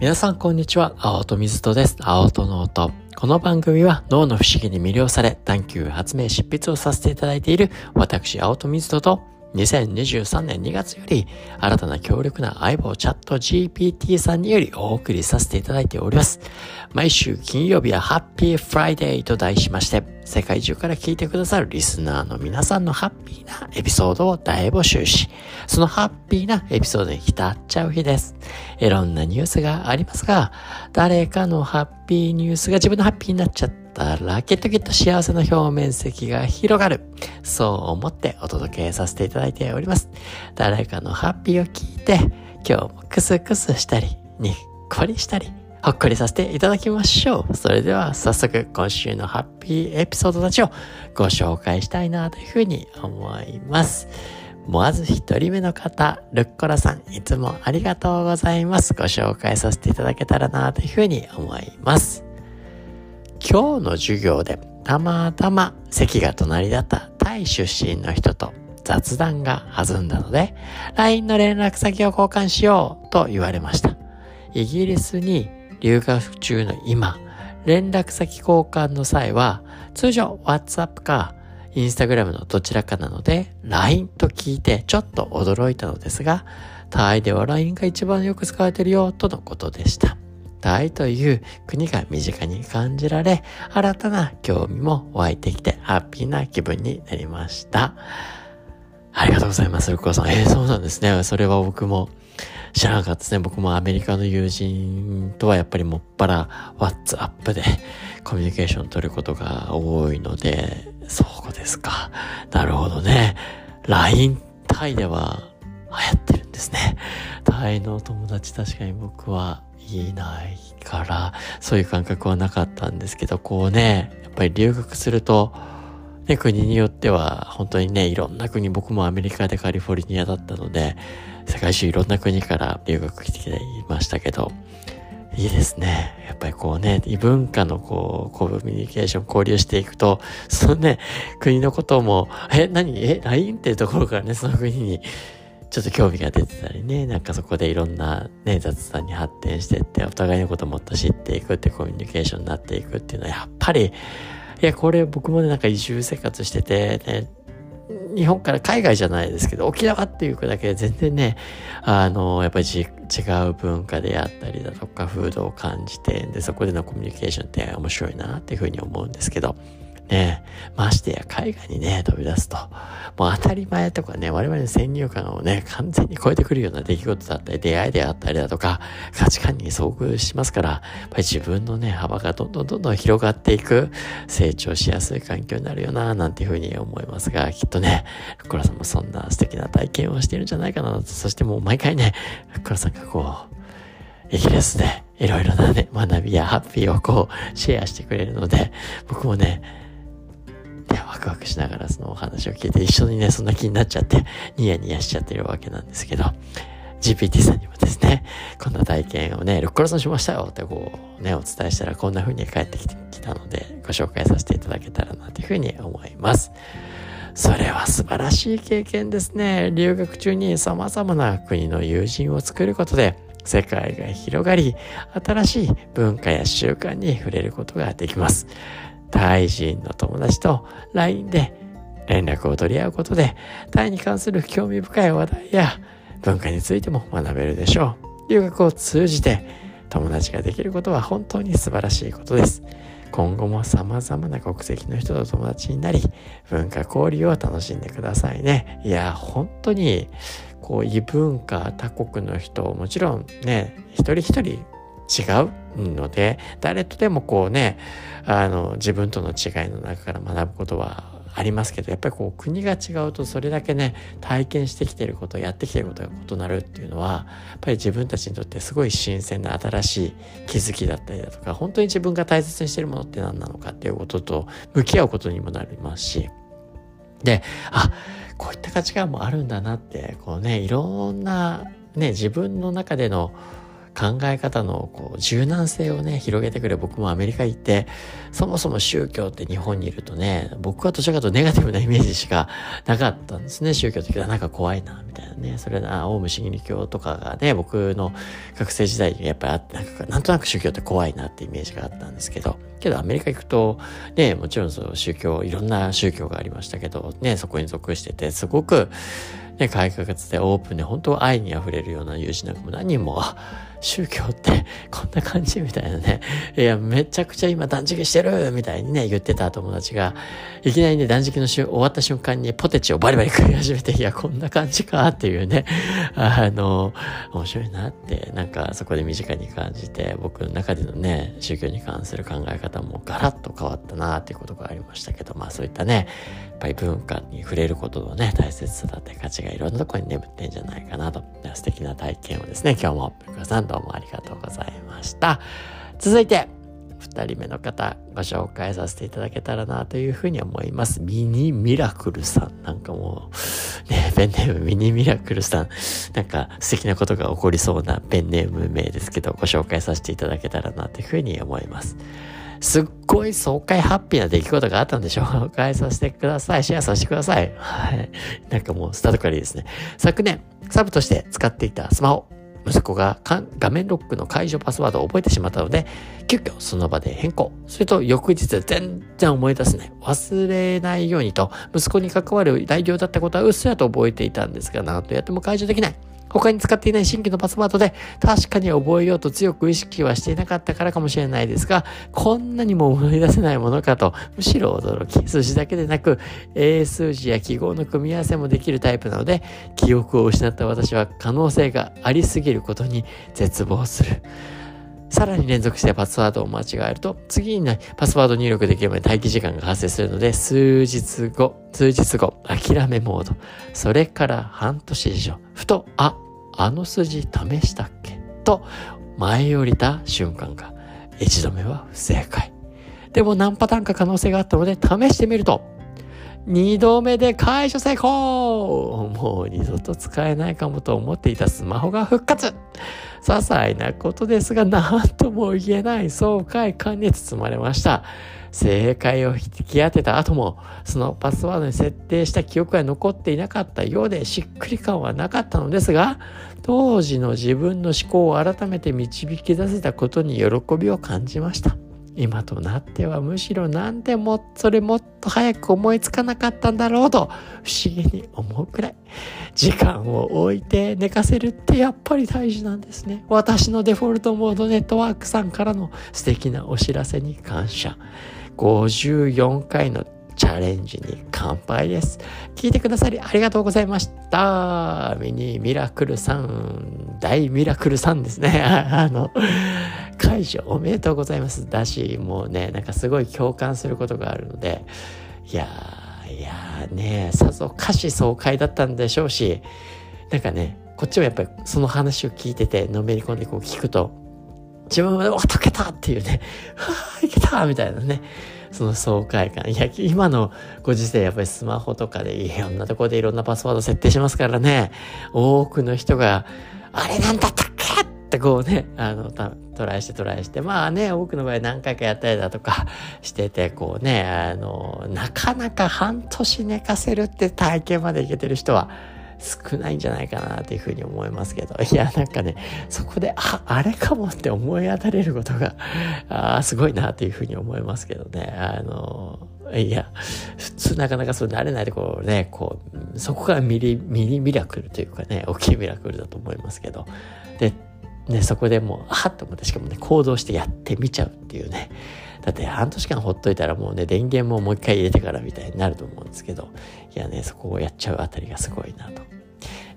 皆さんこんにちは、青戸水戸です。青戸の音。この番組は脳の不思議に魅了され、探求発明執筆をさせていただいている私、青戸水戸と2023年2月より新たな強力な相棒チャット GPT さんによりお送りさせていただいております。毎週金曜日はハッピーフライデーと題しまして、世界中から聞いてくださるリスナーの皆さんのハッピーなエピソードを大募集し、そのハッピーなエピソードに浸っちゃう日です。いろんなニュースがありますが、誰かのハッピーニュースが自分のハッピーになっちゃったら、きっときっと幸せの表面積が広がる。そう思ってお届けさせていただいております。誰かのハッピーを聞いて、今日もクスクスしたり、にっこりしたり、ほっこりさせていただきましょう。それでは早速今週のハッピーエピソードたちをご紹介したいなというふうに思います。まず一人目の方、ルッコラさん、いつもありがとうございます。ご紹介させていただけたらなというふうに思います。今日の授業でたまたま席が隣だったタイ出身の人と雑談が弾んだので、LINE の連絡先を交換しようと言われました。イギリスに留学中の今、連絡先交換の際は、通常 WhatsApp か Instagram のどちらかなので、LINE と聞いてちょっと驚いたのですが、タイでは LINE が一番よく使われてるよ、とのことでした。タイという国が身近に感じられ、新たな興味も湧いてきて、ハッピーな気分になりました。ありがとうございます、ルコさん。えー、そうなんですね。それは僕も知らなかったですね。僕もアメリカの友人とはやっぱりもっぱら WhatsApp で コミュニケーションを取ることが多いので、そうですか。なるほどね。LINE タイでは流行ってるんですね。タイの友達確かに僕はいないから、そういう感覚はなかったんですけど、こうね、やっぱり留学すると、ね、国によっては本当にね、いろんな国、僕もアメリカでカリフォルニアだったので、世界中いろんな国から留学来てきていましたけど、いいですね。やっぱりこうね、異文化のこう、コミュニケーション、交流していくと、そのね、国のことも、え、何？え、LINE っていうところからね、その国に、ちょっと興味が出てたりね、なんかそこでいろんなね、雑談に発展していって、お互いのこともっと知っていくってコミュニケーションになっていくっていうのは、やっぱり、いや、これ僕もね、なんか移住生活してて、ね、日本から海外じゃないですけど、沖縄っていうだけで全然ね、あの、やっぱり違う文化であったりだとか、風土を感じて、で、そこでのコミュニケーションって面白いなっていうふうに思うんですけど、ね、ましてや海外にね、飛び出すと、もう当たり前とかね、我々の先入観をね、完全に超えてくるような出来事だったり、出会いであったりだとか、価値観に遭遇しますから、やっぱり自分のね、幅がどんどんどんどん広がっていく、成長しやすい環境になるよな、なんていうふうに思いますが、きっとね、ふくらさんもそんな素敵な体験をしているんじゃないかなと、そしてもう毎回ね、ふくらさんがこう、イギリスでいろいろなね、学びやハッピーをこう、シェアしてくれるので、僕もね、ワクワクしながらそのお話を聞いて一緒にね、そんな気になっちゃって、ニヤニヤしちゃってるわけなんですけど、GPT さんにもですね、こんな体験をね、ルッコラさんしましたよってこうね、お伝えしたらこんな風に帰ってきたので、ご紹介させていただけたらなというふうに思います。それは素晴らしい経験ですね。留学中に様々な国の友人を作ることで、世界が広がり、新しい文化や習慣に触れることができます。タイ人の友達と LINE で連絡を取り合うことで、タイに関する興味深い話題や文化についても学べるでしょう。留学を通じて友達ができることは本当に素晴らしいことです。今後も様々な国籍の人と友達になり、文化交流を楽しんでくださいね。いや、本当に、こう、異文化、他国の人、もちろんね、一人一人違うので、誰とでもこうね、あの、自分との違いの中から学ぶことはありますけど、やっぱりこう国が違うとそれだけね、体験してきてること、やってきてることが異なるっていうのは、やっぱり自分たちにとってすごい新鮮な新しい気づきだったりだとか、本当に自分が大切にしてるものって何なのかっていうことと向き合うことにもなりますし、で、あ、こういった価値観もあるんだなって、こうね、いろんなね、自分の中での考え方のこう柔軟性をね、広げてくれ僕もアメリカ行って、そもそも宗教って日本にいるとね、僕はどちらかというとネガティブなイメージしかなかったんですね。宗教的ななんか怖いな、みたいなね。それな、オウム真理教とかがね、僕の学生時代にやっぱりあって、なんかなんとなく宗教って怖いなってイメージがあったんですけど、けどアメリカ行くと、ね、もちろんその宗教、いろんな宗教がありましたけど、ね、そこに属してて、すごく、ね、改革でオープンで本当愛に溢れるような友人なんかも何人も、宗教ってこんな感じ？みたいなね。いや、めちゃくちゃ今断食してる！みたいにね、言ってた友達が、いきなりね、断食の終わった瞬間にポテチをバリバリ食い始めて、いや、こんな感じか？っていうね、あの、面白いなって、なんかそこで身近に感じて、僕の中でのね、宗教に関する考え方もガラッと変わったなっていうことがありましたけど、まあそういったね、やっぱり文化に触れることのね、大切さだって価値がいろんなところに眠ってんじゃないかなと、素敵な体験をですね、今日も、皆さんどうもありがとうございました。続いて、2人目の方ご紹介させていただけたらなというふうに思います。ミニミラクルさん。なんかもう、ね、ペンネームミニミラクルさん。なんか素敵なことが起こりそうなペンネーム名ですけど、ご紹介させていただけたらなというふうに思います。すっごい爽快ハッピーな出来事があったんで紹介させてください。シェアさせてください。はい。なんかもうスタートからいいですね。昨年、サブとして使っていたスマホ、息子が画面ロックの解除パスワードを覚えてしまったので、急遽その場で変更。すると翌日全然思い出せない。忘れないようにと、息子に関わる代表だったことはうっすらと覚えていたんですが、なんとやっても解除できない。他に使っていない新規のパスワードで確かに覚えようと強く意識はしていなかったからかもしれないですが、こんなにも思い出せないものかと、むしろ驚き、数字だけでなく、英数字や記号の組み合わせもできるタイプなので、記憶を失った私は可能性がありすぎることに絶望する。さらに連続してパスワードを間違えると、次に、パスワード入力できるまで待機時間が発生するので、数日後、数日後、諦めモード。それから半年以上、ふと、あ、あの数字試したっけ？と、前降りた瞬間が、一度目は不正解。でも何パターンか可能性があったので、試してみると、二度目で解除成功もう二度と使えないかもと思っていたスマホが復活些細なことですが何とも言えない爽快感に包まれました。正解を引き当てた後も、そのパスワードに設定した記憶が残っていなかったようで、しっくり感はなかったのですが、当時の自分の思考を改めて導き出せたことに喜びを感じました。今となってはむしろなんでもそれもっと早く思いつかなかったんだろうと不思議に思うくらい時間を置いて寝かせるってやっぱり大事なんですね私のデフォルトモードネットワークさんからの素敵なお知らせに感謝54回のチャレンジに乾杯です。聞いてくださりありがとうございました。ミニミラクルさん、大ミラクルさんですね。あの、解除おめでとうございます。だし、もうね、なんかすごい共感することがあるので、いやー、いやーね、さぞ歌詞爽快だったんでしょうし、なんかね、こっちもやっぱりその話を聞いてて、のめり込んでこう聞くと、自分は、お、解けたっていうね、はぁ、いけたみたいなね。その爽快感。いや、今のご時世やっぱりスマホとかでいろんなところでいろんなパスワード設定しますからね、多くの人が、あれなんだったっけってこうね、あの、トライしてトライして、まあね、多くの場合何回かやったりだとか してて、こうね、あの、なかなか半年寝かせるって体験までいけてる人は、少ないんじゃないかなっていうふうに思いますけど、いや、なんかね、そこで、あ、あれかもって思い当たれることが、あすごいなっていうふうに思いますけどね、あの、いや、普通なかなかそうなれないで、こうね、こう、そこがミリ、ミリミラクルというかね、大きいミラクルだと思いますけど、で、ね、そこでもう、あっと思って、しかもね、行動してやってみちゃうっていうね、だって半年間ほっといたらもうね、電源ももう一回入れてからみたいになると思うんですけど、いやね、そこをやっちゃうあたりがすごいなと。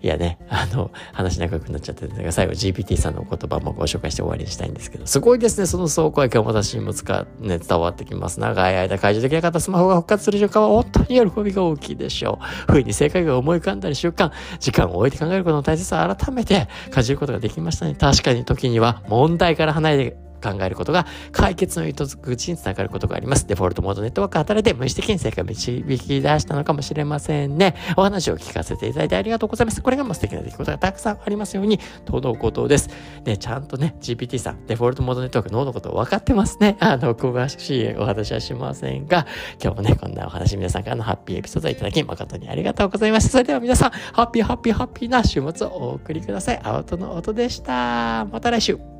いやね、あの、話長くなっちゃってる最後 GPT さんのお言葉もご紹介して終わりにしたいんですけど、すごいですね、その総声が私にも使、ね、伝わってきます。長い間解除できなかったスマホが復活する瞬間は本当に喜びが大きいでしょう。不意に正解が思い浮かんだり習慣、時間を置いて考えることの大切さを改めて感じることができましたね。確かに時には問題から離れて考えることが解決の糸口につながることがあります。デフォルトモードネットワーク働いて無意識的に正解を導き出したのかもしれませんね。お話を聞かせていただいてありがとうございます。これがもう素敵な出来事がたくさんありますように、とのことです。ね、ちゃんとね、GPT さん、デフォルトモードネットワーク脳のこと分かってますね。あの、詳しいお話はしませんが、今日もね、こんなお話皆さんからのハッピーエピソードいただき誠にありがとうございました。それでは皆さん、ハッピーハッピーハッピーな週末をお送りください。アウトの音でした。また来週。